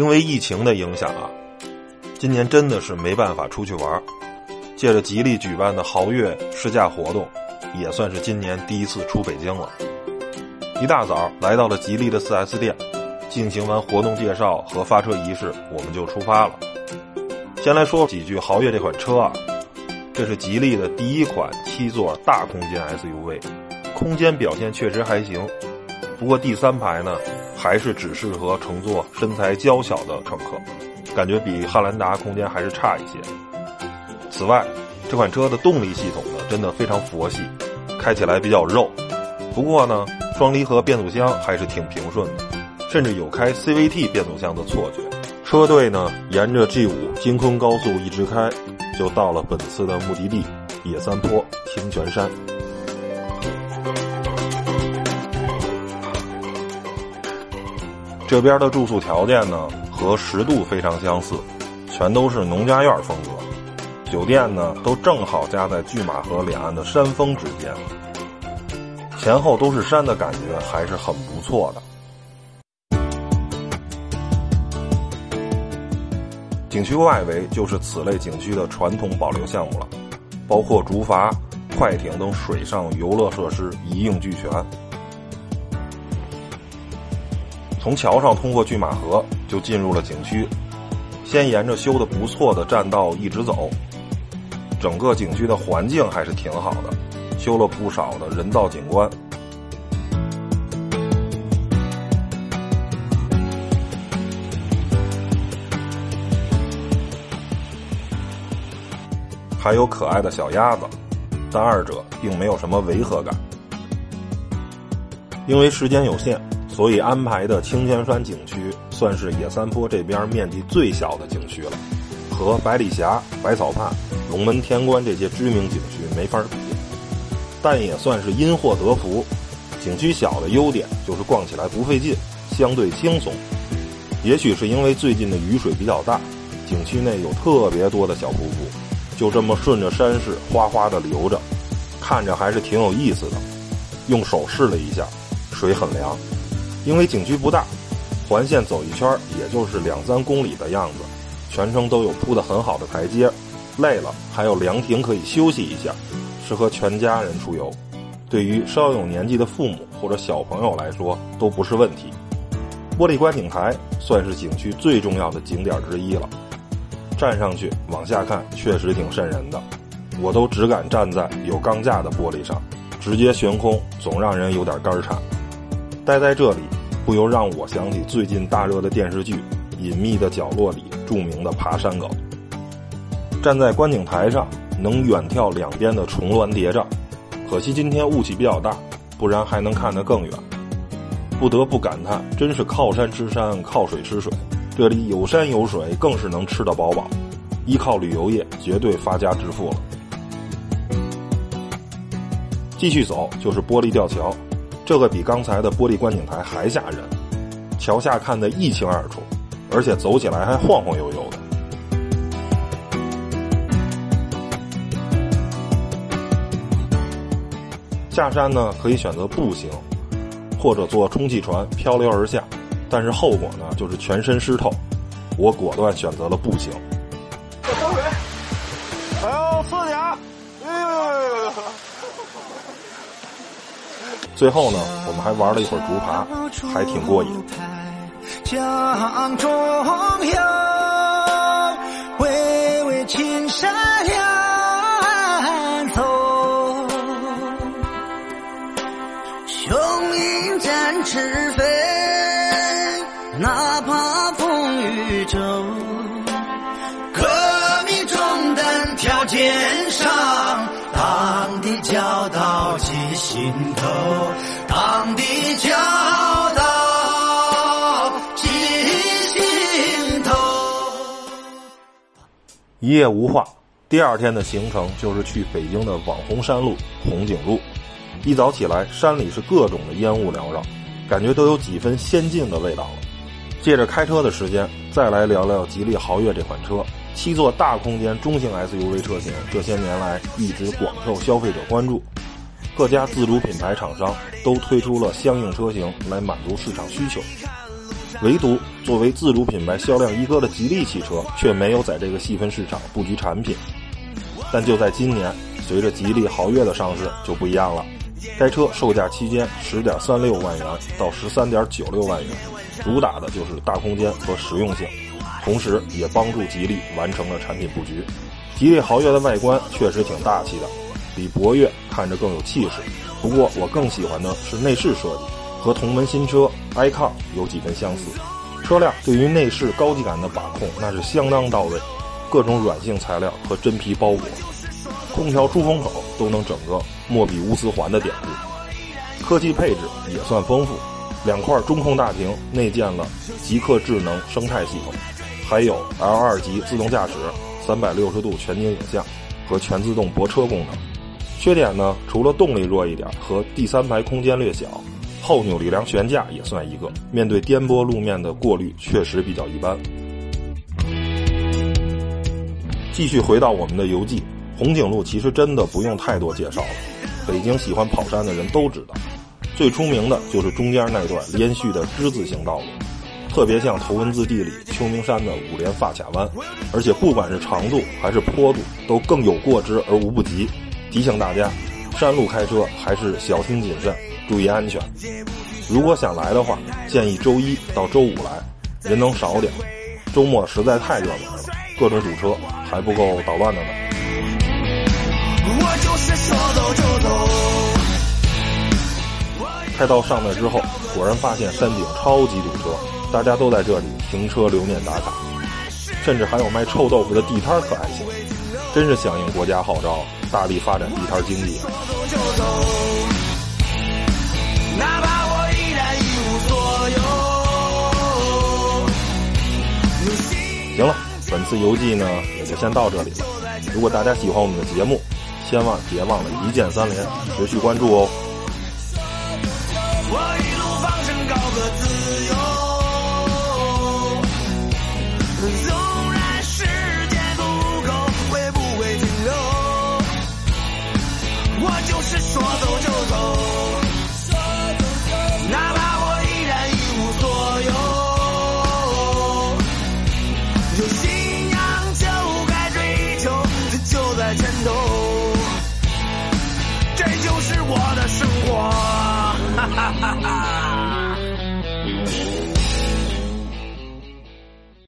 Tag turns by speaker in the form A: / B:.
A: 因为疫情的影响啊，今年真的是没办法出去玩。借着吉利举办的豪越试驾活动，也算是今年第一次出北京了。一大早来到了吉利的 4S 店，进行完活动介绍和发车仪式，我们就出发了。先来说几句豪越这款车啊，这是吉利的第一款七座大空间 SUV，空间表现确实还行。不过第三排呢，还是只适合乘坐身材娇小的乘客，感觉比汉兰达空间还是差一些。此外，这款车的动力系统呢，真的非常佛系，开起来比较肉。不过呢，双离合变速箱还是挺平顺的，甚至有开 CVT 变速箱的错觉。车队呢，沿着 G 五京昆高速一直开，就到了本次的目的地野三坡清泉山。这边的住宿条件呢，和十渡非常相似，全都是农家院风格。酒店呢，都正好夹在拒马河两岸的山峰之间，前后都是山的感觉还是很不错的。景区外围就是此类景区的传统保留项目了，包括竹筏、快艇等水上游乐设施一应俱全。从桥上通过拒马河，就进入了景区，先沿着修的不错的栈道一直走。整个景区的环境还是挺好的，修了不少的人造景观，还有可爱的小鸭子，但二者并没有什么违和感。因为时间有限，所以安排的清泉山景区算是野三坡这边面积最小的景区了。和百里峡、百草畔、龙门天关这些知名景区没法比，但也算是因祸得福。景区小的优点就是逛起来不费劲，相对轻松。也许是因为最近的雨水比较大，景区内有特别多的小瀑布，就这么顺着山势哗哗的流着，看着还是挺有意思的。用手试了一下，水很凉。因为景区不大，环线走一圈也就是两三公里的样子。全程都有铺的很好的台阶，累了还有凉亭可以休息一下，适合全家人出游。对于稍有年纪的父母或者小朋友来说都不是问题。玻璃观景台算是景区最重要的景点之一了，站上去往下看确实挺瘆人的，我都只敢站在有钢架的玻璃上，直接悬空总让人有点肝颤。待在这里，不由让我想起最近大热的电视剧《隐秘的角落》里。著名的爬山狗，站在观景台上能远眺两边的重峦叠嶂，可惜今天雾气比较大，不然还能看得更远。不得不感叹，真是靠山吃山，靠水吃水，这里有山有水，更是能吃得饱饱。依靠旅游业，绝对发家致富了。继续走就是玻璃吊桥，这个比刚才的玻璃观景台还吓人，桥下看得一清二楚。而且走起来还晃晃悠悠的。下山呢，可以选择步行，或者坐充气船漂流而下，但是后果呢，就是全身湿透。我果断选择了步行。
B: 小水，哎呦，刺激啊！哎呦呦呦呦！
A: 最后呢，我们还玩了一会儿竹爬，还挺过瘾。
C: 江中游，巍巍青山两走。雄鹰展翅飞，哪怕风雨骤。革命重担挑肩上，心头，党的教导。
A: 一夜无话，第二天的行程就是去北京的网红山路红景路。一早起来，山里是各种的烟雾缭绕，感觉都有几分仙境的味道了。借着开车的时间，再来聊聊吉利豪越这款车。七座大空间中型 SUV 车型，这些年来一直广受消费者关注，各家自主品牌厂商都推出了相应车型来满足市场需求。唯独作为自主品牌销量一哥的吉利汽车，却没有在这个细分市场布局产品。但就在今年，随着吉利豪越的上市就不一样了。该车售价区间十点三六万元到十三点九六万元，主打的就是大空间和实用性，同时也帮助吉利完成了产品布局。吉利豪越的外观确实挺大气的，比博越看着更有气势。不过我更喜欢的是内饰设计，和同门新车 icon 有几分相似。车辆对于内饰高级感的把控那是相当到位，各种软性材料和真皮包裹。空调出风口都能整个莫比乌斯环的典故，科技配置也算丰富，两块中控大屏内建了极客智能生态系统，还有 L2 级自动驾驶、三百六十度全景影像和全自动泊车功能。缺点呢，除了动力弱一点和第三排空间略小，后扭力梁悬架也算一个，面对颠簸路面的过滤确实比较一般。继续回到我们的游记。红景路其实真的不用太多介绍了，北京喜欢跑山的人都知道，最出名的就是中间那段连续的之字形道路，特别像头文字 D 里秋名山的五连发卡弯，而且不管是长度还是坡度都更有过之而无不及。提醒大家，山路开车还是小心谨慎，注意安全。如果想来的话，建议周一到周五来，人能少点，周末实在太热门了，各种堵车还不够捣乱的呢。就是说走就走。开到上面之后，果然发现山顶超级堵车，大家都在这里停车留念打卡，甚至还有卖臭豆腐的地摊可爱些，真是响应国家号召，大力发展地摊经济。行了，本次游记呢也就先到这里了。如果大家喜欢我们的节目，千万别忘了一键三连，持续关注哦。哈哈哈